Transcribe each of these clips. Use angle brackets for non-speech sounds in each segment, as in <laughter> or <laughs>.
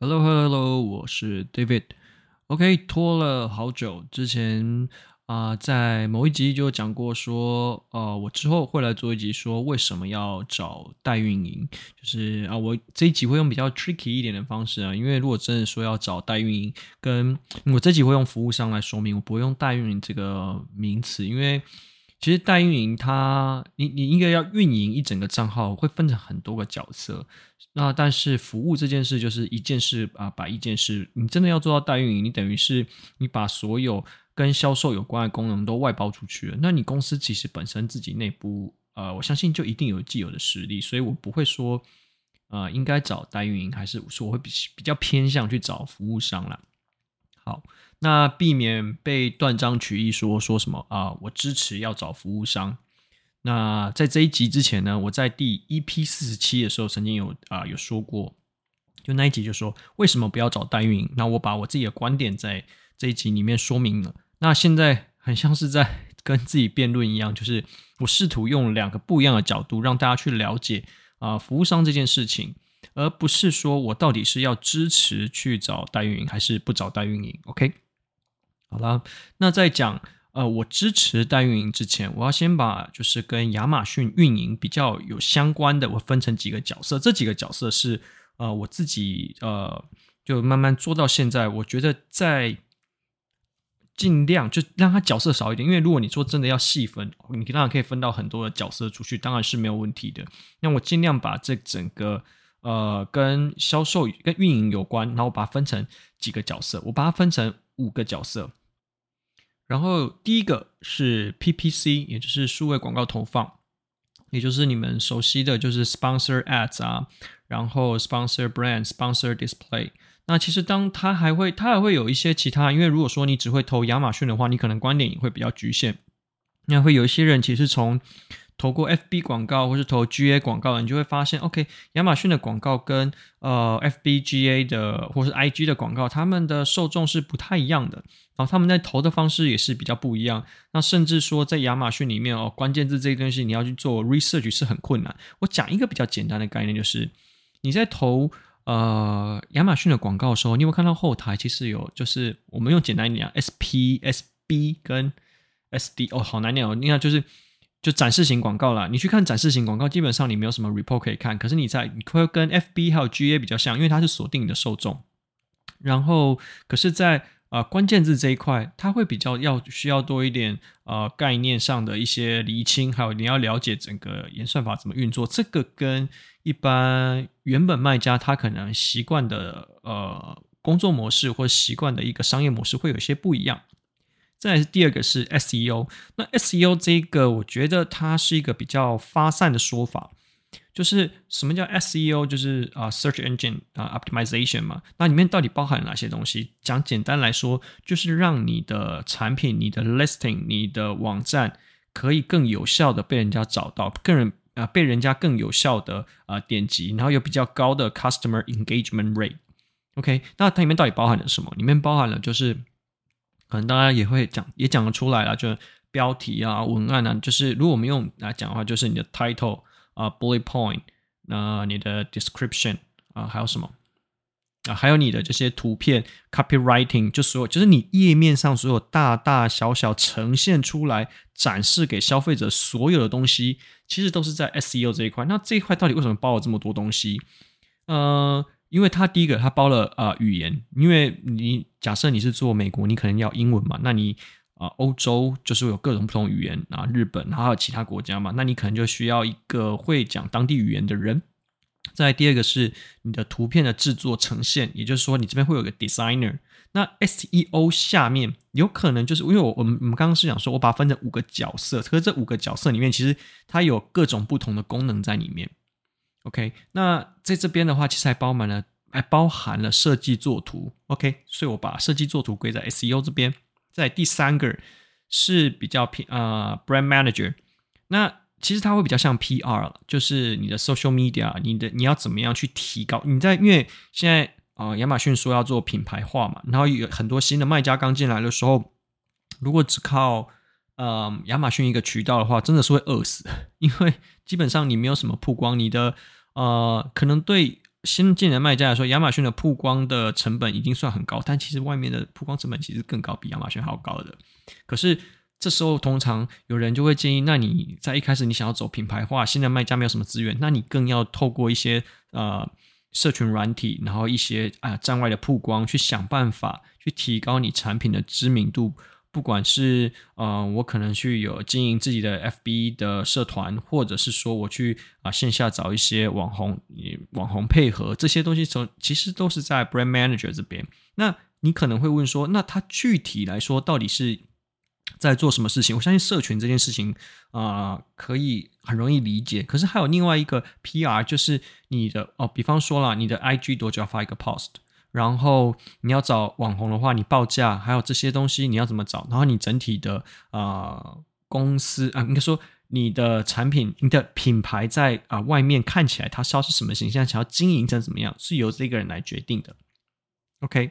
Hello, Hello, Hello，我是 David。OK，拖了好久，之前啊、在某一集就讲过说，呃，我之后会来做一集，说为什么要找代运营，就是啊，我这一集会用比较 tricky 一点的方式啊，因为如果真的说要找代运营，跟我这集会用服务商来说明，我不会用代运营这个名词，因为。其实代运营它，你你应该要运营一整个账号，会分成很多个角色。那但是服务这件事就是一件事啊，把一件事，你真的要做到代运营，你等于是你把所有跟销售有关的功能都外包出去了。那你公司其实本身自己内部，呃，我相信就一定有既有的实力，所以我不会说，呃，应该找代运营，还是说我会比比较偏向去找服务商啦。好。那避免被断章取义说说什么啊？我支持要找服务商。那在这一集之前呢，我在第 EP 四十七的时候曾经有啊有说过，就那一集就说为什么不要找代运营。那我把我自己的观点在这一集里面说明了。那现在很像是在 <laughs> 跟自己辩论一样，就是我试图用两个不一样的角度让大家去了解啊服务商这件事情，而不是说我到底是要支持去找代运营还是不找代运营。OK。好了，那在讲呃，我支持代运营之前，我要先把就是跟亚马逊运营比较有相关的，我分成几个角色。这几个角色是呃我自己呃就慢慢做到现在，我觉得在尽量就让他角色少一点，因为如果你说真的要细分，你当然可以分到很多的角色出去，当然是没有问题的。那我尽量把这整个呃跟销售跟运营有关，然后把它分成几个角色，我把它分成五个角色。然后第一个是 PPC，也就是数位广告投放，也就是你们熟悉的就是 Sponsor Ads 啊，然后 Sponsor Brand、Sponsor Display。那其实当它还会，它还会有一些其他，因为如果说你只会投亚马逊的话，你可能观点也会比较局限。那会有一些人其实从投过 FB 广告或是投 GA 广告，你就会发现，OK，亚马逊的广告跟呃 FB、GA 的或是 IG 的广告，他们的受众是不太一样的，然后他们在投的方式也是比较不一样。那甚至说在亚马逊里面哦，关键字这些东西你要去做 research 是很困难。我讲一个比较简单的概念，就是你在投呃亚马逊的广告的时候，你有没有看到后台其实有，就是我们用简单一点讲，SP、SB 跟 SD 哦，好难念哦，你看就是。就展示型广告啦，你去看展示型广告，基本上你没有什么 report 可以看。可是你在你会跟 FB 还有 GA 比较像，因为它是锁定你的受众。然后，可是在，在呃关键字这一块，它会比较要需要多一点呃概念上的一些厘清，还有你要了解整个演算法怎么运作。这个跟一般原本卖家他可能习惯的呃工作模式或习惯的一个商业模式会有些不一样。再来是第二个是 SEO，那 SEO 这个我觉得它是一个比较发散的说法，就是什么叫 SEO，就是啊 Search Engine 啊 Optimization 嘛，那里面到底包含哪些东西？讲简单来说，就是让你的产品、你的 Listing、你的网站可以更有效的被人家找到，更人啊被人家更有效的啊点击，然后有比较高的 Customer Engagement Rate。OK，那它里面到底包含了什么？里面包含了就是。可能大家也会讲，也讲得出来了，就是标题啊、文案啊，就是如果我们用来讲的话，就是你的 title 啊、bullet point，那你的 description 啊，还有什么啊？还有你的这些图片 copywriting，就所有，就是你页面上所有大大小小呈现出来、展示给消费者所有的东西，其实都是在 SEO 这一块。那这一块到底为什么包了这么多东西？呃。因为它第一个，它包了啊、呃、语言，因为你假设你是做美国，你可能要英文嘛，那你啊、呃、欧洲就是有各种不同语言啊，日本还有其他国家嘛，那你可能就需要一个会讲当地语言的人。再第二个是你的图片的制作呈现，也就是说你这边会有个 designer。那 SEO 下面有可能就是因为我我们我们刚刚是讲说我把它分成五个角色，可是这五个角色里面其实它有各种不同的功能在里面。OK，那在这边的话，其实还包满了，还包含了设计作图。OK，所以我把设计作图归在 SEO 这边。在第三个是比较偏啊、呃、Brand Manager，那其实它会比较像 PR，就是你的 Social Media，你的你要怎么样去提高？你在因为现在啊、呃、亚马逊说要做品牌化嘛，然后有很多新的卖家刚进来的时候，如果只靠呃亚马逊一个渠道的话，真的是会饿死，<laughs> 因为基本上你没有什么曝光，你的。呃，可能对新进的卖家来说，亚马逊的曝光的成本已经算很高，但其实外面的曝光成本其实更高，比亚马逊还要高的。可是这时候，通常有人就会建议，那你在一开始你想要走品牌化，新的卖家没有什么资源，那你更要透过一些呃社群软体，然后一些啊、站外的曝光，去想办法去提高你产品的知名度。不管是呃，我可能去有经营自己的 FB 的社团，或者是说我去啊、线下找一些网红，网红配合这些东西，从其实都是在 Brand Manager 这边。那你可能会问说，那他具体来说到底是在做什么事情？我相信社群这件事情啊、可以很容易理解。可是还有另外一个 PR，就是你的哦，比方说啦，你的 IG 多久要发一个 Post？然后你要找网红的话，你报价还有这些东西你要怎么找？然后你整体的啊、公司啊，应该说你的产品、你的品牌在啊、外面看起来它是要是什么形象，想要经营成怎么样，是由这个人来决定的。OK，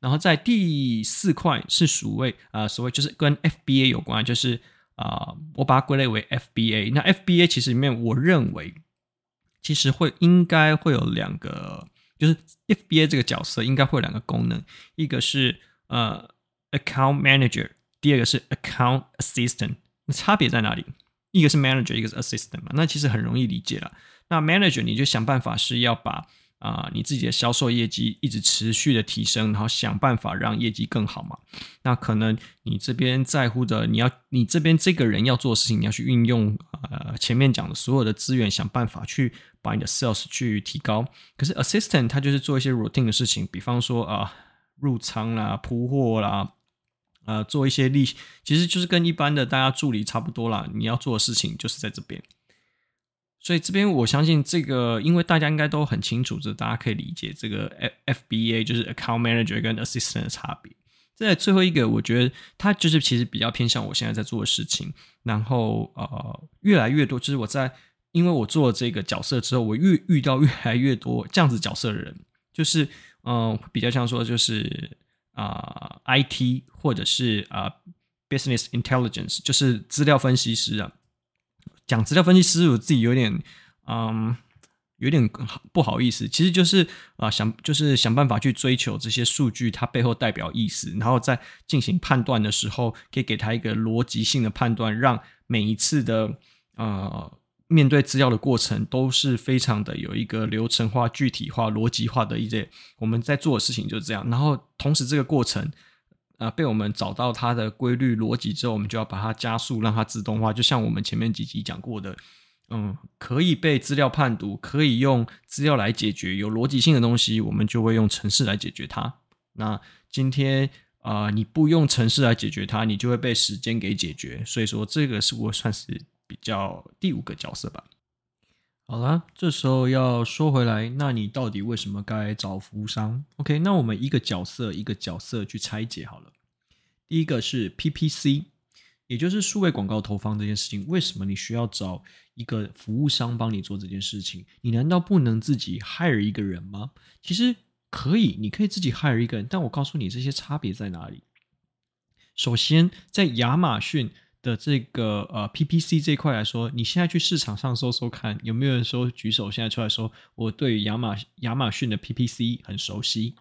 然后在第四块是所谓啊、所谓就是跟 FBA 有关，就是啊、我把它归类为 FBA。那 FBA 其实里面我认为其实会应该会有两个。就是 FBA 这个角色应该会有两个功能，一个是呃 Account Manager，第二个是 Account Assistant。那差别在哪里？一个是 Manager，一个是 Assistant 嘛。那其实很容易理解了。那 Manager 你就想办法是要把啊、你自己的销售业绩一直持续的提升，然后想办法让业绩更好嘛。那可能你这边在乎的，你要你这边这个人要做的事情，你要去运用呃前面讲的所有的资源，想办法去。把你的 sales 去提高，可是 assistant 他就是做一些 routine 的事情，比方说啊、入仓啦、铺货啦，呃做一些利，其实就是跟一般的大家助理差不多啦。你要做的事情就是在这边，所以这边我相信这个，因为大家应该都很清楚，这大家可以理解这个 F F B A 就是 account manager 跟 assistant 的差别。在最后一个，我觉得它就是其实比较偏向我现在在做的事情，然后呃越来越多，就是我在。因为我做了这个角色之后，我遇遇到越来越多这样子角色的人，就是嗯、呃，比较像说就是啊、IT 或者是啊、Business Intelligence，就是资料分析师啊。讲资料分析师，我自己有点嗯有点不好意思，其实就是啊、想就是想办法去追求这些数据它背后代表意思，然后在进行判断的时候，可以给他一个逻辑性的判断，让每一次的呃。面对资料的过程都是非常的有一个流程化、具体化、逻辑化的一些我们在做的事情就是这样。然后同时这个过程，呃，被我们找到它的规律逻辑之后，我们就要把它加速，让它自动化。就像我们前面几集讲过的，嗯，可以被资料判读，可以用资料来解决有逻辑性的东西，我们就会用程式来解决它。那今天啊，你不用程式来解决它，你就会被时间给解决。所以说，这个是我算是。比较第五个角色吧。好了，这时候要说回来，那你到底为什么该找服务商？OK，那我们一个角色一个角色去拆解好了。第一个是 PPC，也就是数位广告投放这件事情，为什么你需要找一个服务商帮你做这件事情？你难道不能自己 hire 一个人吗？其实可以，你可以自己 hire 一个人，但我告诉你这些差别在哪里。首先，在亚马逊。的这个呃 PPC 这一块来说，你现在去市场上搜搜看，有没有人说举手现在出来说我对亚马亚马逊的 PPC 很熟悉？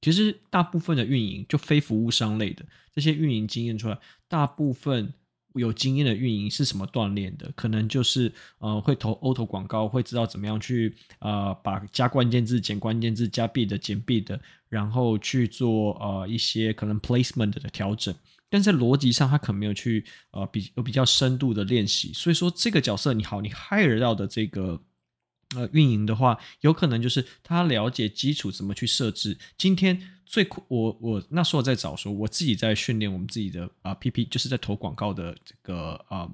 其实大部分的运营就非服务商类的这些运营经验出来，大部分有经验的运营是什么锻炼的？可能就是呃会投 auto 广告，会知道怎么样去呃把加关键字、减关键字、加 bid 的、减 bid 的，然后去做呃一些可能 placement 的调整。但在逻辑上，他可能没有去呃比有比较深度的练习，所以说这个角色你好，你 hire 到的这个呃运营的话，有可能就是他了解基础怎么去设置。今天最我我那时候在找说，我自己在训练我们自己的啊、呃、PP，就是在投广告的这个啊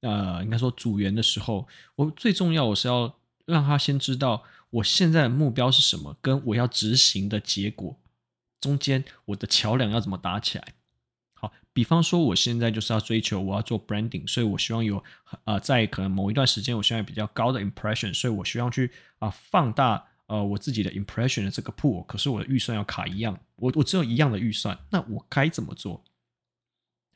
呃，应该说组员的时候，我最重要我是要让他先知道我现在目标是什么，跟我要执行的结果中间我的桥梁要怎么搭起来。比方说，我现在就是要追求我要做 branding，所以我希望有呃，在可能某一段时间，我希望有比较高的 impression，所以我希望去啊、放大呃我自己的 impression 的这个 pool，可是我的预算要卡一样，我我只有一样的预算，那我该怎么做？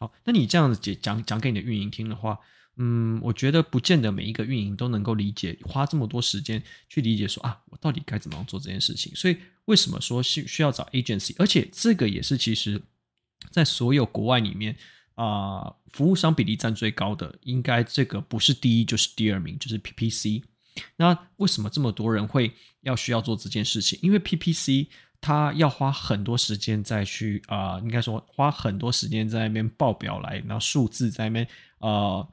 好，那你这样子讲讲给你的运营听的话，嗯，我觉得不见得每一个运营都能够理解，花这么多时间去理解说啊，我到底该怎么样做这件事情。所以为什么说需需要找 agency？而且这个也是其实，在所有国外里面啊、服务商比例占最高的，应该这个不是第一就是第二名，就是 PPC。那为什么这么多人会要需要做这件事情？因为 PPC 它要花很多时间再去啊、应该说花很多时间在那边报表来，然后数字在那边呃。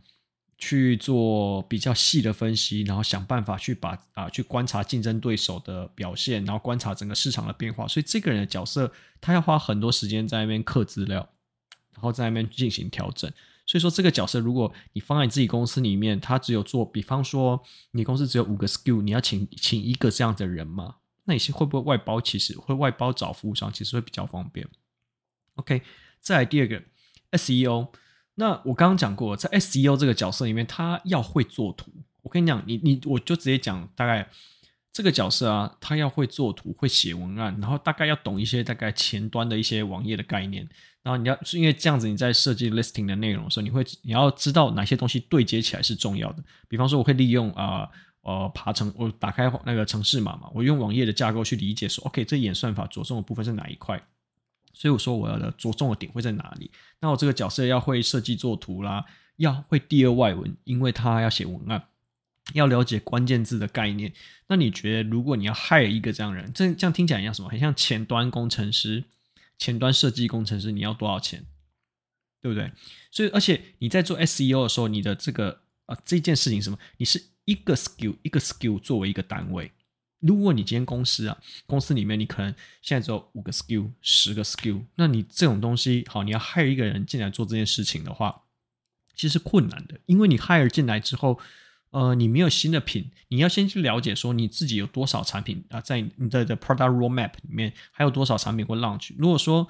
去做比较细的分析，然后想办法去把啊去观察竞争对手的表现，然后观察整个市场的变化。所以这个人的角色，他要花很多时间在那边刻资料，然后在那边进行调整。所以说这个角色，如果你放在你自己公司里面，他只有做，比方说你公司只有五个 skill，你要请请一个这样的人吗？那你是会不会外包？其实会外包找服务商，其实会比较方便。OK，再来第二个 SEO。那我刚刚讲过，在 SEO 这个角色里面，他要会做图。我跟你讲，你你我就直接讲，大概这个角色啊，他要会做图，会写文案，然后大概要懂一些大概前端的一些网页的概念。然后你要是因为这样子，你在设计 listing 的内容的时候，你会你要知道哪些东西对接起来是重要的。比方说，我会利用啊呃，爬城，我打开那个城市码嘛，我用网页的架构去理解说，OK，这演算法着重的部分是哪一块。所以我说我要着重的点会在哪里？那我这个角色要会设计做图啦，要会第二外文，因为他要写文案，要了解关键字的概念。那你觉得，如果你要 hire 一个这样人，这这样听起来像什么？很像前端工程师、前端设计工程师，你要多少钱？对不对？所以，而且你在做 SEO 的时候，你的这个啊这件事情什么？你是一个 skill 一个 skill 作为一个单位。如果你今天公司啊，公司里面你可能现在只有五个 skill、十个 skill，那你这种东西好，你要 hire 一个人进来做这件事情的话，其实困难的，因为你 hire 进来之后，呃，你没有新的品，你要先去了解说你自己有多少产品啊，在你的的 product roadmap 里面还有多少产品会 launch。如果说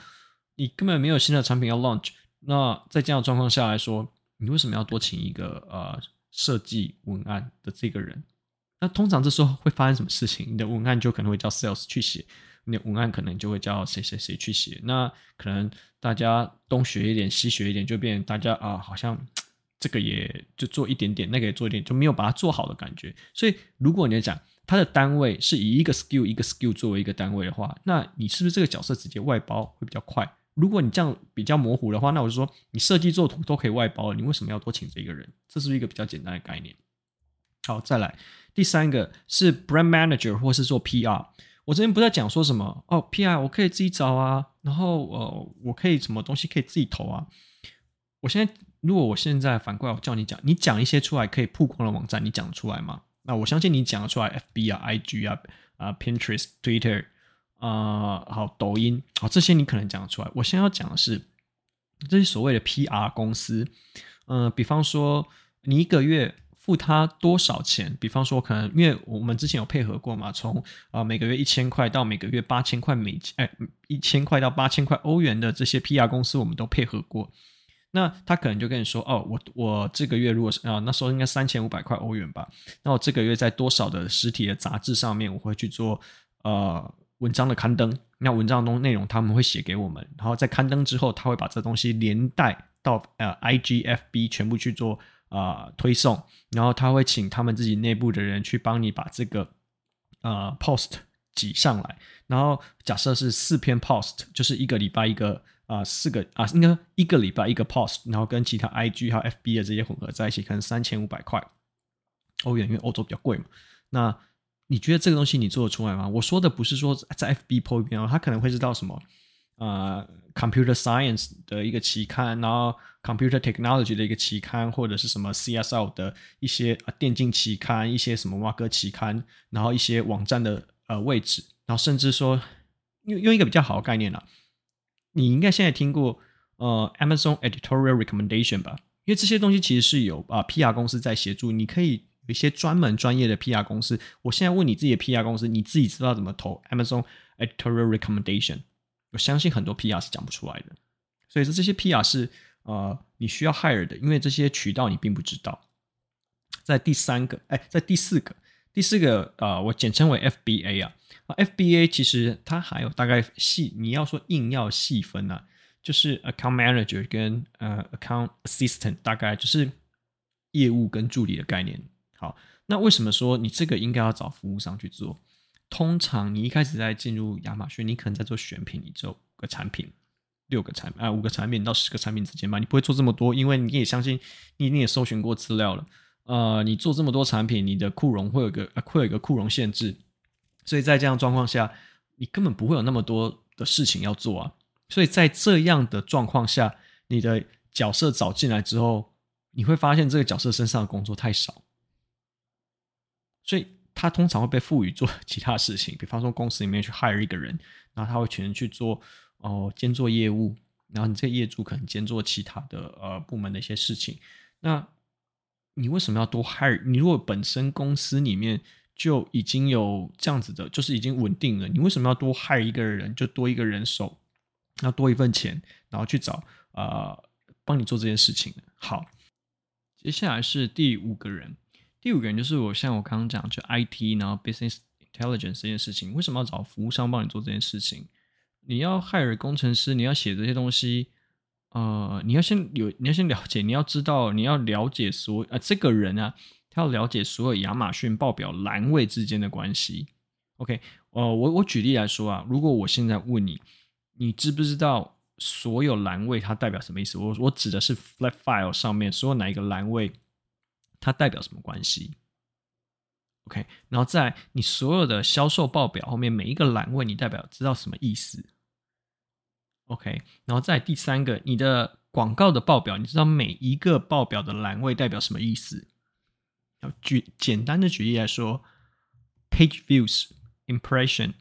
你根本没有新的产品要 launch，那在这样的状况下来说，你为什么要多请一个呃设计文案的这个人？那通常这时候会发生什么事情？你的文案就可能会叫 sales 去写，你的文案可能就会叫谁谁谁去写。那可能大家东学一点，西学一点，就变大家啊，好像 <tsk> 这个也就做一点点，那个也做一点，就没有把它做好的感觉。所以，如果你要讲它的单位是以一个 skill 一个 skill 作为一个单位的话，那你是不是这个角色直接外包会比较快？如果你这样比较模糊的话，那我就说你设计做图都可以外包，你为什么要多请这一个人？这是一个比较简单的概念？好，再来。第三个是 brand manager 或是做 PR。我这边不在讲说什么哦，PR 我可以自己找啊，然后呃，我可以什么东西可以自己投啊。我现在如果我现在反过来我叫你讲，你讲一些出来可以曝光的网站，你讲得出来吗？那我相信你讲得出来，FB 啊、IG 啊、啊 Pinterest、Twitter 啊，好抖音，好这些你可能讲得出来。我现在要讲的是这些所谓的 PR 公司，嗯、比方说你一个月。付他多少钱？比方说，可能因为我们之前有配合过嘛，从啊每个月一千块到每个月八千块美金，哎，一千块到八千块欧元的这些 PR 公司，我们都配合过。那他可能就跟你说，哦，我我这个月如果是啊那时候应该三千五百块欧元吧，那我这个月在多少的实体的杂志上面，我会去做呃文章的刊登。那文章中内容他们会写给我们，然后在刊登之后，他会把这东西连带到呃 IGFB 全部去做。啊、推送，然后他会请他们自己内部的人去帮你把这个呃 post 挤上来。然后假设是四篇 post，就是一个礼拜一个啊、四个啊，应该一个礼拜一个 post，然后跟其他 IG 还有 FB 的这些混合在一起，可能三千五百块欧元，因为欧洲比较贵嘛。那你觉得这个东西你做得出来吗？我说的不是说在 FB po 一篇，他可能会知道什么。呃，computer science 的一个期刊，然后 computer technology 的一个期刊，或者是什么 CSL 的一些啊电竞期刊，一些什么挖哥期刊，然后一些网站的呃位置，然后甚至说用用一个比较好的概念啊，你应该现在听过呃 Amazon editorial recommendation 吧？因为这些东西其实是有啊 PR 公司在协助，你可以有一些专门专业的 PR 公司。我现在问你自己的 PR 公司，你自己知道怎么投 Amazon editorial recommendation？我相信很多 PR 是讲不出来的，所以说这些 PR 是呃你需要 hire 的，因为这些渠道你并不知道。在第三个，哎，在第四个，第四个、呃，我简称为 FBA 啊。啊，FBA 其实它还有大概细，你要说硬要细分呢、就是 Account Manager 跟呃 Account Assistant，大概就是业务跟助理的概念。好，那为什么说你这个应该要找服务商去做？通常你一开始在进入亚马逊，你可能在做选品，你只有五个产品、六个产品啊，五个产品到十个产品之间吧，你不会做这么多，因为你也相信你你也搜寻过资料了。呃，你做这么多产品，你的库容会有个会有一个库容限制，所以在这样状况下，你根本不会有那么多的事情要做啊。所以在这样的状况下，你的角色找进来之后，你会发现这个角色身上的工作太少，所以他通常会被赋予做 <laughs> 其他事情，比方说公司里面去 hire 一个人，然后他会全去做哦、兼做业务，然后你这个业主可能兼做其他的呃部门的一些事情。那你为什么要多 hire？你如果本身公司里面就已经有这样子的，就是已经稳定了，你为什么要多 hire 一个人，就多一个人手？要多一份钱，然后去找呃帮你做这件事情。好，接下来是第五个人，第五个人就是我像我刚刚讲，就 IT，然后 Business Intelligence 这件事情，为什么要找服务商帮你做这件事情？你要海尔工程师，你要写这些东西，呃，你要先有，你要先了解，你要知道，你要了解所啊、这个人啊，他要了解所有亚马逊报表栏位之间的关系。OK，呃，我我举例来说啊，如果我现在问你。你知不知道所有栏位它代表什么意思？我我指的是 flat file 上面所有哪一个栏位，它代表什么关系？OK，然后在你所有的销售报表后面每一个栏位，你代表知道什么意思？OK，然后在第三个，你的广告的报表，你知道每一个报表的栏位代表什么意思？要举简单的举例来说，page views、impression、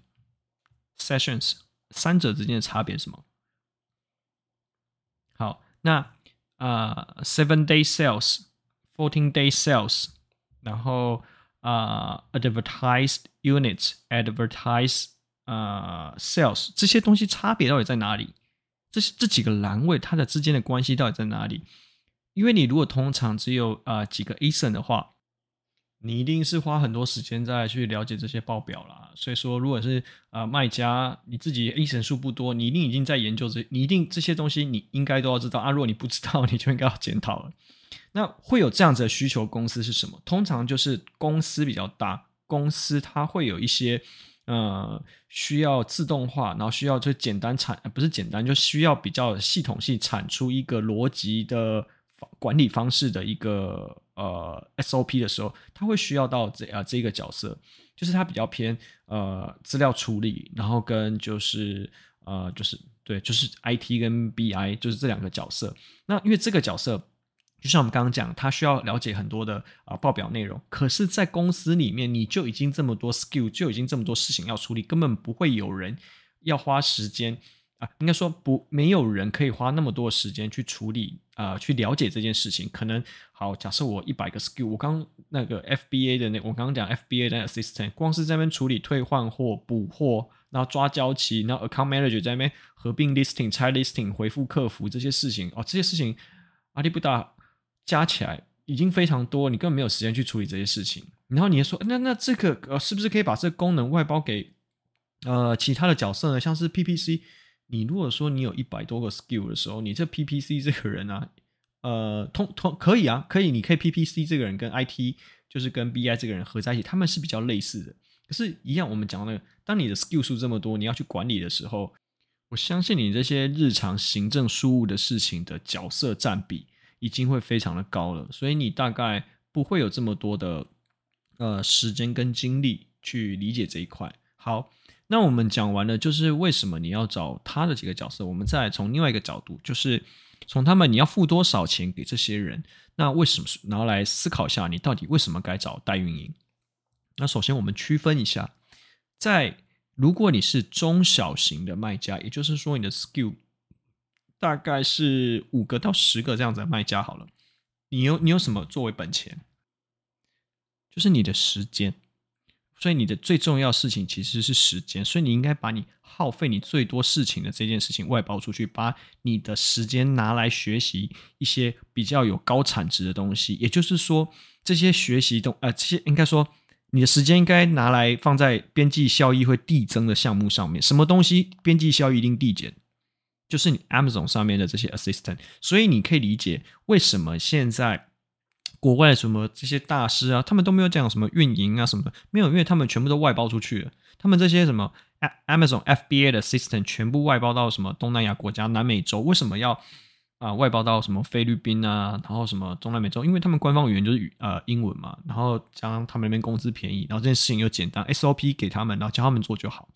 sessions。三者之间的差别是什么？好，那啊、，seven day sales，fourteen day sales，然后啊、，advertised units，advertised、啊 sales，这些东西差别到底在哪里？这这几个栏位它的之间的关系到底在哪里？因为你如果通常只有啊、几个 a s o n 的话。你一定是花很多时间在去了解这些报表啦，所以说，如果是啊、卖家，你自己 a s o n 数不多，你一定已经在研究这，你一定这些东西你应该都要知道啊。如果你不知道，你就应该要检讨了。那会有这样子的需求公司是什么？通常就是公司比较大，公司它会有一些呃需要自动化，然后需要就简单产，不是简单，就需要比较系统性产出一个逻辑的管理方式的一个。呃，SOP 的时候，他会需要到这啊、呃、这个角色，就是他比较偏呃资料处理，然后跟就是呃就是对，就是 IT 跟 BI 就是这两个角色。那因为这个角色，就像我们刚刚讲，他需要了解很多的啊、报表内容。可是，在公司里面，你就已经这么多 skill，就已经这么多事情要处理，根本不会有人要花时间。啊，应该说不，没有人可以花那么多时间去处理啊、去了解这件事情。可能好，假设我一百个 skill，我刚那个 FBA 的那，我刚刚讲 FBA 的 assistant，光是在那边处理退换货、补货，然后抓交期，然后 account manager 在那边合并 listing、拆 listing、回复客服这些事情，哦，这些事情阿里不达加起来已经非常多，你根本没有时间去处理这些事情。然后你说，那那这个呃，是不是可以把这个功能外包给呃其他的角色呢？像是 PPC。你如果说你有一百多个 skill 的时候，你这 PPC 这个人啊，呃，通通可以啊，可以，你可以 PPC 这个人跟 IT 就是跟 BI 这个人合在一起，他们是比较类似的。可是，一样我们讲那个，当你的 skill 数这么多，你要去管理的时候，我相信你这些日常行政事务的事情的角色占比已经会非常的高了，所以你大概不会有这么多的呃时间跟精力去理解这一块。好。那我们讲完了，就是为什么你要找他的几个角色。我们再从另外一个角度，就是从他们你要付多少钱给这些人。那为什么？然后来思考一下，你到底为什么该找代运营？那首先我们区分一下，在如果你是中小型的卖家，也就是说你的 skill 大概是五个到十个这样子的卖家好了，你有你有什么作为本钱？就是你的时间。所以你的最重要事情其实是时间，所以你应该把你耗费你最多事情的这件事情外包出去，把你的时间拿来学习一些比较有高产值的东西。也就是说，这些学习东呃，这些应该说你的时间应该拿来放在边际效益会递增的项目上面。什么东西边际效益一定递减？就是你 Amazon 上面的这些 Assistant。所以你可以理解为什么现在。国外什么这些大师啊，他们都没有讲什么运营啊什么的，没有，因为他们全部都外包出去了。他们这些什么 Amazon FBA 的 Assistant 全部外包到什么东南亚国家、南美洲，为什么要啊、外包到什么菲律宾啊，然后什么中南美洲？因为他们官方语言就是呃英文嘛，然后加上他们那边工资便宜，然后这件事情又简单，SOP 给他们，然后教他们做就好。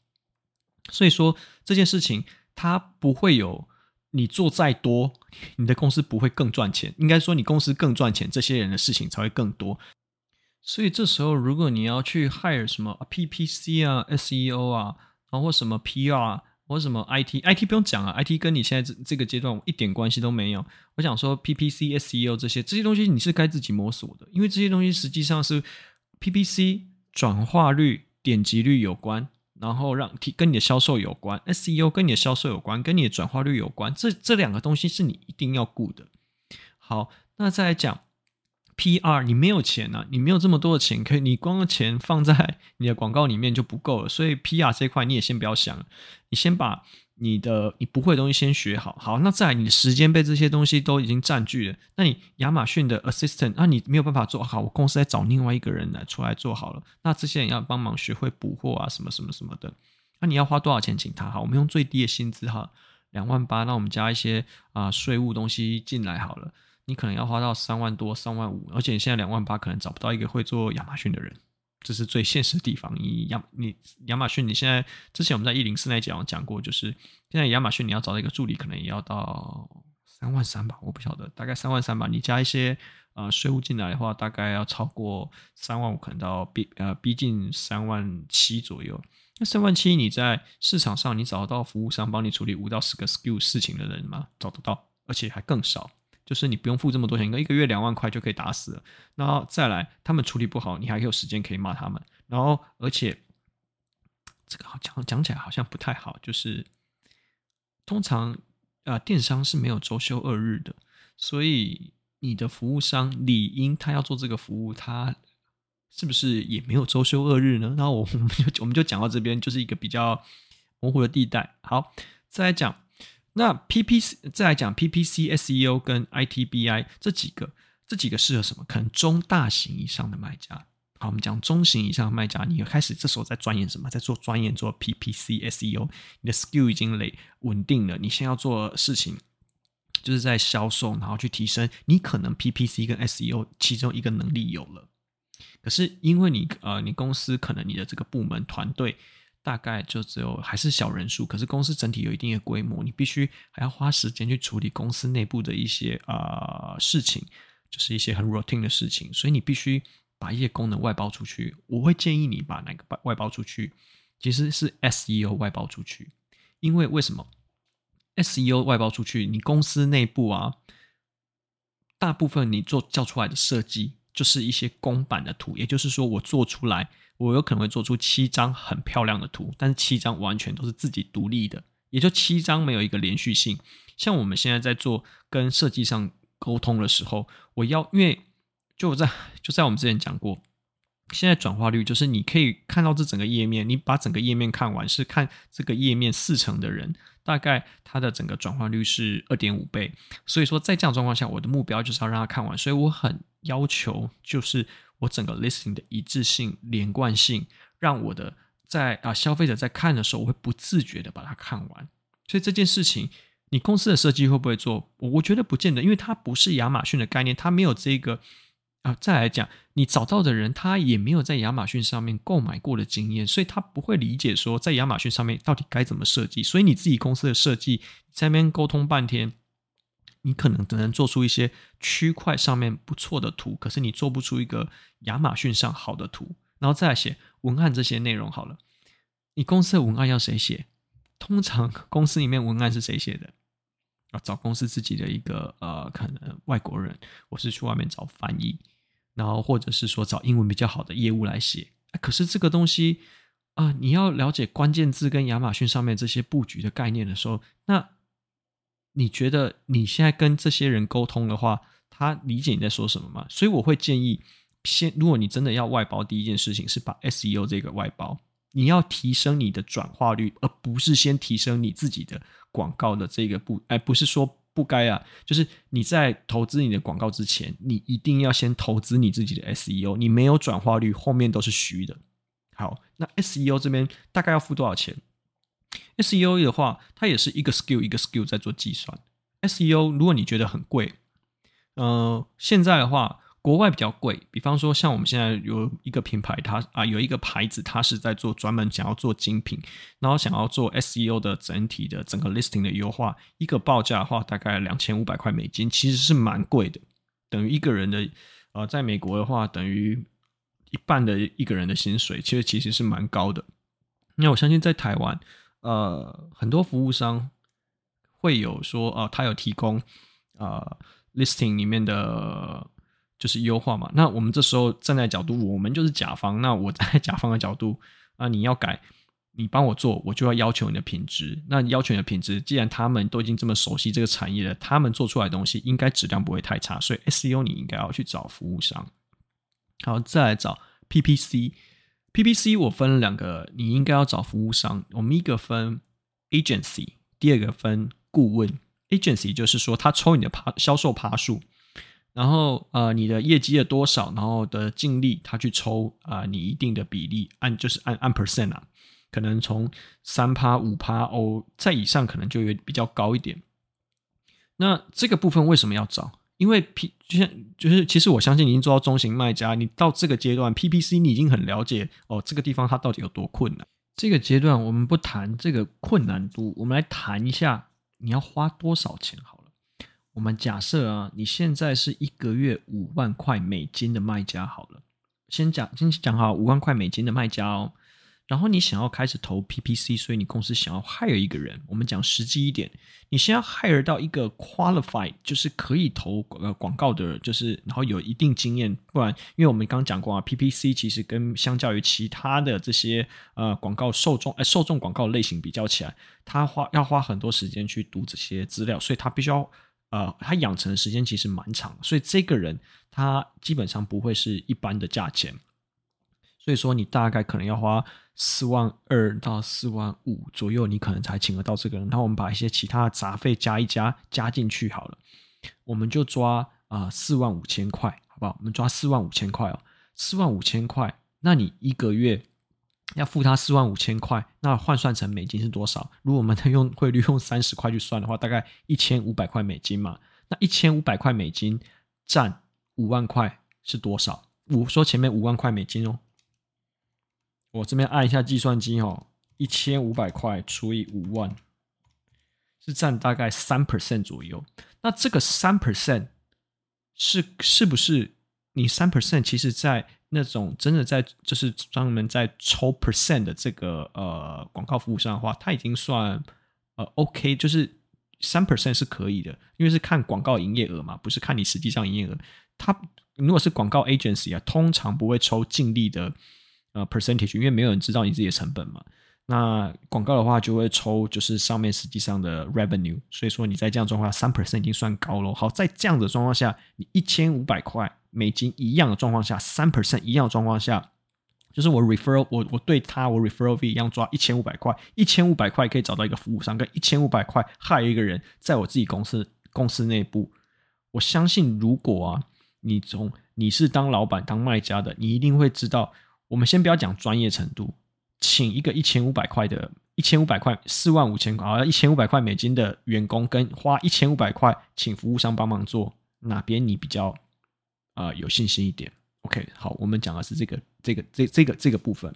所以说这件事情它不会有。你做再多，你的公司不会更赚钱。应该说，你公司更赚钱，这些人的事情才会更多。所以这时候，如果你要去 hire 什么 PPC 啊、SEO 啊，然后或什么 PR 或什么 IT，IT 不用讲啊，IT 跟你现在这这个阶段一点关系都没有。我想说 PPC、SEO 这些这些东西，你是该自己摸索的，因为这些东西实际上是 PPC 转化率、点击率有关。然后让提跟你的销售有关，SEO 跟你的销售有关，跟你的转化率有关，这这两个东西是你一定要顾的。好，那再来讲 PR，你没有钱啊，你没有这么多的钱，可以你光钱放在你的广告里面就不够了，所以 PR 这块你也先不要想，你先把。你的你不会的东西先学好，好，那再来你的时间被这些东西都已经占据了，那你亚马逊的 assistant，那你没有办法做好，我公司在找另外一个人来出来做好了，那这些人要帮忙学会补货啊，什么什么什么的，那你要花多少钱请他？好，我们用最低的薪资哈，两万八，那我们加一些啊税务东西进来好了，你可能要花到三万多、三万五，而且你现在两万八可能找不到一个会做亚马逊的人。这是最现实的地方。你亚你亚马逊，你现在之前我们在一零四那讲讲过，就是现在亚马逊你要找到一个助理，可能也要到三万三吧，我不晓得，大概三万三吧。你加一些呃税务进来的话，大概要超过三万五，可能到逼呃逼近三万七左右。那三万七你在市场上你找得到服务商帮你处理五到十个 SKU 事情的人吗？找得到，而且还更少。就是你不用付这么多钱，一个月两万块就可以打死了。然后再来，他们处理不好，你还有时间可以骂他们。然后，而且这个好讲讲起来好像不太好，就是通常啊、呃，电商是没有周休二日的，所以你的服务商理应他要做这个服务，他是不是也没有周休二日呢？然后我我们就我们就讲到这边，就是一个比较模糊的地带。好，再来讲。那 PPC 再来讲 PPC SEO 跟 ITBI 这几个，这几个适合什么？可能中大型以上的卖家。好，我们讲中型以上的卖家，你开始这时候在钻研什么？在做钻研做 PPC SEO，你的 skill 已经累稳定了。你先要做事情，就是在销售，然后去提升。你可能 PPC 跟 SEO 其中一个能力有了，可是因为你呃，你公司可能你的这个部门团队。大概就只有还是小人数，可是公司整体有一定的规模，你必须还要花时间去处理公司内部的一些啊、呃、事情，就是一些很 routine 的事情，所以你必须把一些功能外包出去。我会建议你把哪个外外包出去，其实是 SEO 外包出去，因为为什么 SEO 外包出去？你公司内部啊，大部分你做叫出来的设计就是一些公版的图，也就是说我做出来。我有可能会做出七张很漂亮的图，但是七张完全都是自己独立的，也就七张没有一个连续性。像我们现在在做跟设计上沟通的时候，我要因为就在就在我们之前讲过，现在转化率就是你可以看到这整个页面，你把整个页面看完是看这个页面四成的人，大概它的整个转化率是二点五倍。所以说在这样状况下，我的目标就是要让他看完，所以我很要求就是。我整个 listing 的一致性、连贯性，让我的在啊消费者在看的时候，我会不自觉的把它看完。所以这件事情，你公司的设计会不会做？我觉得不见得，因为它不是亚马逊的概念，它没有这个啊。再来讲，你找到的人，他也没有在亚马逊上面购买过的经验，所以他不会理解说在亚马逊上面到底该怎么设计。所以你自己公司的设计，在那边沟通半天。你可能只能做出一些区块上面不错的图，可是你做不出一个亚马逊上好的图，然后再来写文案这些内容好了。你公司的文案要谁写？通常 <laughs> 公司里面文案是谁写的？啊，找公司自己的一个呃，可能外国人，我是去外面找翻译，然后或者是说找英文比较好的业务来写。可是这个东西啊，你要了解关键字跟亚马逊上面这些布局的概念的时候，那。你觉得你现在跟这些人沟通的话，他理解你在说什么吗？所以我会建议，先如果你真的要外包，第一件事情是把 SEO 这个外包，你要提升你的转化率，而不是先提升你自己的广告的这个部，哎，不是说不该啊，就是你在投资你的广告之前，你一定要先投资你自己的 SEO，你没有转化率，后面都是虚的。好，那 SEO 这边大概要付多少钱？SEO 的话，它也是一个 skill 一个 skill 在做计算。SEO 如果你觉得很贵，呃，现在的话。国外比较贵，比方说像我们现在有一个品牌，它啊有一个牌子，它是在做专门想要做精品，然后想要做 SEO 的整体的整个 listing 的优化，一个报价的话大概两千五百块美金，其实是蛮贵的，等于一个人的呃，在美国的话等于一半的一个人的薪水，其实其实是蛮高的。那我相信在台湾，呃，很多服务商会有说，呃，他有提供呃 listing 里面的。就是优化嘛，那我们这时候站在角度，我们就是甲方。那我在 <laughs> 甲方的角度啊，你要改，你帮我做，我就要要求你的品质。那要求你的品质，既然他们都已经这么熟悉这个产业了，他们做出来东西应该质量不会太差。所以 SEO 你应该要去找服务商。好，再来找 PPC。PPC 我分两个，你应该要找服务商。我们一个分 agency，第二个分顾问。agency 就是说他抽你的趴销售趴数。然后呃，你的业绩的多少，然后的净利，他去抽啊、你一定的比例，按就是按按 percent 啊，可能从三趴五趴哦，在以上可能就有比较高一点。那这个部分为什么要找？因为 P 就像就是，其实我相信你已经做到中型卖家，你到这个阶段 PPC 你已经很了解哦，这个地方它到底有多困难。这个阶段我们不谈这个困难度，我们来谈一下你要花多少钱好了。我们假设啊，你现在是一个月五万块美金的卖家好了，先讲先讲好五万块美金的卖家哦。然后你想要开始投 PPC，所以你公司想要 hire 一个人。我们讲实际一点，你先要 hire 到一个 qualified，就是可以投呃广告的人，就是然后有一定经验。不然，因为我们刚讲过啊，PPC 其实跟相较于其他的这些呃广告受众，呃受众广告类型比较起来，他花要花很多时间去读这些资料，所以他必须要。呃，他养成的时间其实蛮长，所以这个人他基本上不会是一般的价钱，所以说你大概可能要花四万二到四万五左右，你可能才请得到这个人。然后我们把一些其他的杂费加一加，加进去好了，我们就抓啊四万五千块，好不好？我们抓四万五千块哦，四万五千块，那你一个月。要付他四万五千块，那换算成美金是多少？如果我们用汇率用三十块去算的话，大概一千五百块美金嘛。那一千五百块美金占五万块是多少？我说前面五万块美金哦，我这边按一下计算机哦，一千五百块除以五万是占大概三 percent 左右。那这个三 percent 是是不是你三 percent？其实在那种真的在就是专门在抽 percent 的这个呃广告服务商的话，他已经算呃 OK，就是三 percent 是可以的，因为是看广告营业额嘛，不是看你实际上营业额。他如果是广告 agency 啊，通常不会抽净利的呃 percentage，因为没有人知道你自己的成本嘛。那广告的话就会抽就是上面实际上的 revenue，所以说你在这样状况下三 percent 已经算高了。好，在这样的状况下，你一千五百块。美金一样的状况下，三 percent 一样的状况下，就是我 referral 我我对他我 referral fee 一样抓一千五百块，一千五百块可以找到一个服务商，跟一千五百块害一个人，在我自己公司公司内部，我相信如果啊，你从你是当老板当卖家的，你一定会知道，我们先不要讲专业程度，请一个一千五百块的，一千五百块四万五千块啊，一千五百块美金的员工，跟花一千五百块请服务商帮忙做，哪边你比较？啊、有信心一点。OK，好，我们讲的是这个、这个、这、这个、这个部分。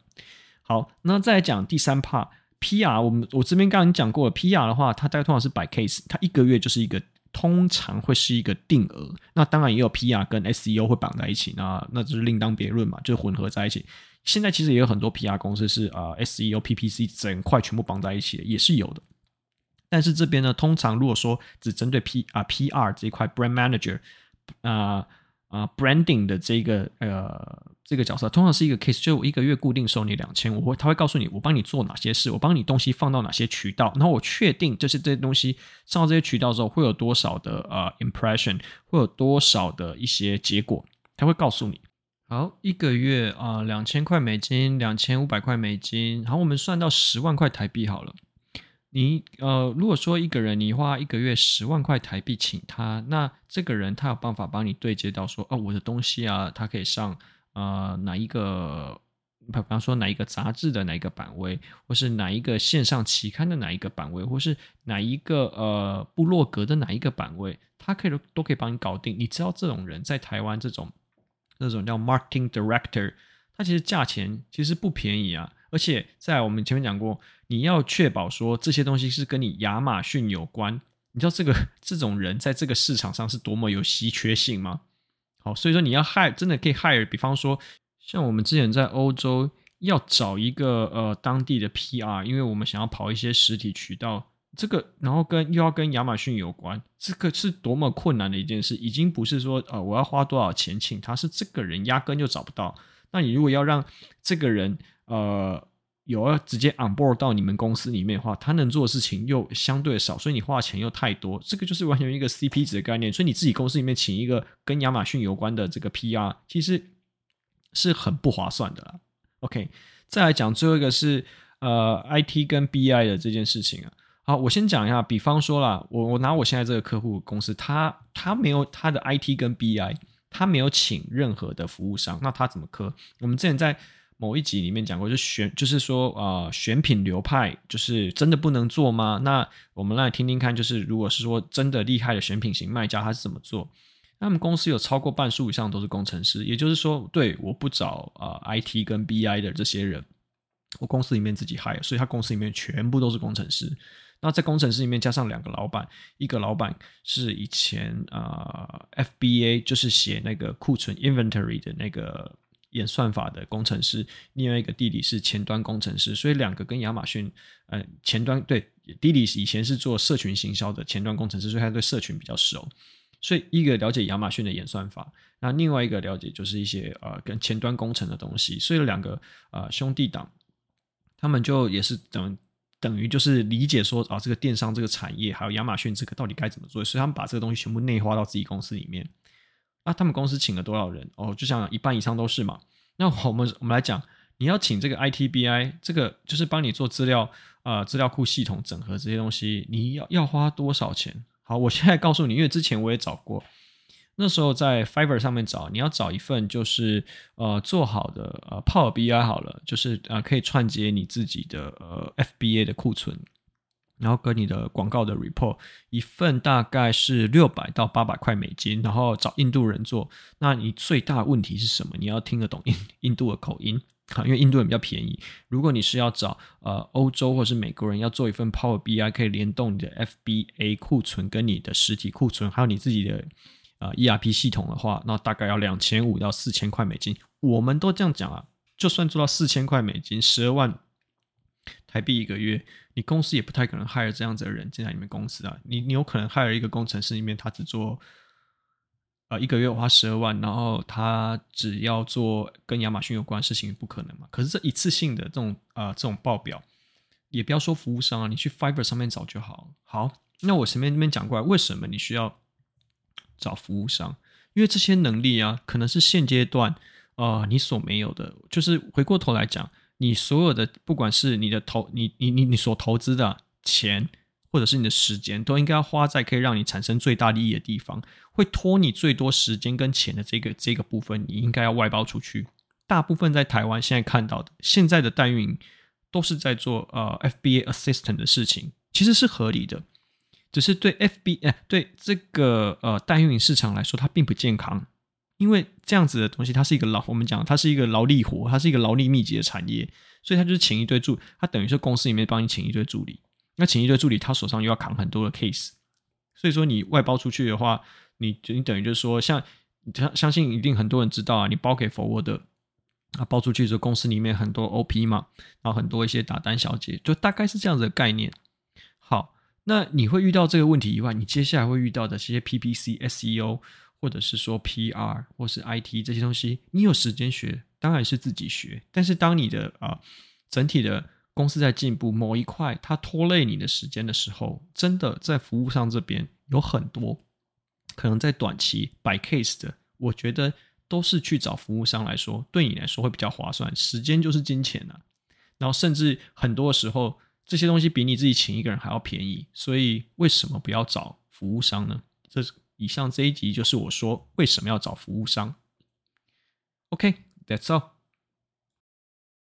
好，那再讲第三 part PR。我们我这边刚刚已经讲过了，PR 的话，它大概通常是百 case，它一个月就是一个，通常会是一个定额。那当然也有 PR 跟 SEO 会绑在一起，那那就是另当别论嘛，就是混合在一起。现在其实也有很多 PR 公司是啊、SEO、PPC 整块全部绑在一起的，也是有的。但是这边呢，通常如果说只针对 P 啊 PR 这一块，Brand Manager 啊。啊、，branding 的这个呃这个角色，通常是一个 case，就我一个月固定收你两千，我会他会告诉你，我帮你做哪些事，我帮你东西放到哪些渠道，然后我确定就是这些东西上到这些渠道之后会有多少的呃 impression，会有多少的一些结果，他会告诉你。好，一个月啊两千块美金，两千五百块美金，然后我们算到十万块台币好了。你呃，如果说一个人你花一个月十万块台币请他，那这个人他有办法帮你对接到说，哦，我的东西啊，他可以上呃哪一个，比方说哪一个杂志的哪一个版位，或是哪一个线上期刊的哪一个版位，或是哪一个呃部落格的哪一个版位，他可以都可以帮你搞定。你知道这种人在台湾这种那种叫 marketing director，他其实价钱其实不便宜啊。而且在我们前面讲过，你要确保说这些东西是跟你亚马逊有关，你知道这个 <laughs> 这种人在这个市场上是多么有稀缺性吗？好，所以说你要 hire 真的可以 hire，比方说像我们之前在欧洲要找一个呃当地的 PR，因为我们想要跑一些实体渠道，这个然后跟又要跟亚马逊有关，这个是多么困难的一件事，已经不是说呃我要花多少钱请他，是这个人压根就找不到。那你如果要让这个人呃，有要直接 on board 到你们公司里面的话，他能做的事情又相对少，所以你花钱又太多，这个就是完全一个 CP 值的概念。所以你自己公司里面请一个跟亚马逊有关的这个 PR，其实是很不划算的啦。OK，再来讲最后一个是呃 IT 跟 BI 的这件事情啊。好，我先讲一下，比方说啦，我我拿我现在这个客户公司，他他没有他的 IT 跟 BI，他没有请任何的服务商，那他怎么磕？我们之前在某一集里面讲过，就选就是说啊、呃，选品流派就是真的不能做吗？那我们来听听看，就是如果是说真的厉害的选品型卖家，他是怎么做？他们公司有超过半数以上都是工程师，也就是说，对，我不找啊、呃、IT 跟 BI 的这些人，我公司里面自己 hire，所以他公司里面全部都是工程师。那在工程师里面加上两个老板，一个老板是以前啊、FBA，就是写那个库存 inventory 的那个。演算法的工程师，另外一个弟弟是前端工程师，所以两个跟亚马逊，呃，前端对弟弟以前是做社群行销的前端工程师，所以他对社群比较熟，所以一个了解亚马逊的演算法，那另外一个了解就是一些呃跟前端工程的东西，所以两个呃兄弟党，他们就也是等等于就是理解说啊这个电商这个产业还有亚马逊这个到底该怎么做，所以他们把这个东西全部内化到自己公司里面。那他们公司请了多少人？哦，就像一半以上都是嘛。那我们我们来讲，你要请这个 ITBI，这个就是帮你做资料啊、呃，资料库系统整合这些东西，你要要花多少钱？好，我现在告诉你，因为之前我也找过，那时候在 Fiverr 上面找，你要找一份就是呃做好的呃 Power BI 好了，就是呃可以串接你自己的呃 FBA 的库存。然后跟你的广告的 report 一份大概是六百到八百块美金，然后找印度人做。那你最大问题是什么？你要听得懂印印度的口音啊，因为印度人比较便宜。如果你是要找呃欧洲或是美国人要做一份 Power BI，可以联动你的 FBA 库存跟你的实体库存，还有你自己的呃 ERP 系统的话，那大概要两千五到四千块美金。我们都这样讲啊，就算做到四千块美金，十二万。台币一个月，你公司也不太可能 hire 这样子的人进来你们公司啊。你你有可能 hire 一个工程师，里面他只做，呃，一个月花十二万，然后他只要做跟亚马逊有关的事情，不可能嘛？可是这一次性的这种、呃、这种报表，也不要说服务商啊，你去 Fiverr 上面找就好。好，那我前面那边讲过来，为什么你需要找服务商？因为这些能力啊，可能是现阶段、呃、你所没有的。就是回过头来讲。你所有的，不管是你的投，你你你你所投资的钱，或者是你的时间，都应该花在可以让你产生最大利益的地方。会拖你最多时间跟钱的这个这个部分，你应该要外包出去。大部分在台湾现在看到的，现在的代运营都是在做呃 FBA assistant 的事情，其实是合理的，只是对 FBA、对这个呃代运营市场来说，它并不健康。因为这样子的东西，它是一个劳，我们讲它是一个劳力活，它是一个劳力密集的产业，所以它就是请一堆助，它等于是公司里面帮你请一堆助理，那请一堆助理，他手上又要扛很多的 case，所以说你外包出去的话，你你等于就是说，像相相信一定很多人知道啊，你包给 forward 啊，包出去之后，公司里面很多 OP 嘛，然后很多一些打单小姐，就大概是这样子的概念。好，那你会遇到这个问题以外，你接下来会遇到的这些 PPC、SEO。或者是说 PR 或是 IT 这些东西，你有时间学，当然是自己学。但是当你的啊、整体的公司在进步，某一块它拖累你的时间的时候，真的在服务商这边有很多可能在短期摆 case 的，我觉得都是去找服务商来说，对你来说会比较划算。时间就是金钱啊，然后甚至很多时候这些东西比你自己请一个人还要便宜，所以为什么不要找服务商呢？这是以上这一集就是我说为什么要找服务商。OK，that's all。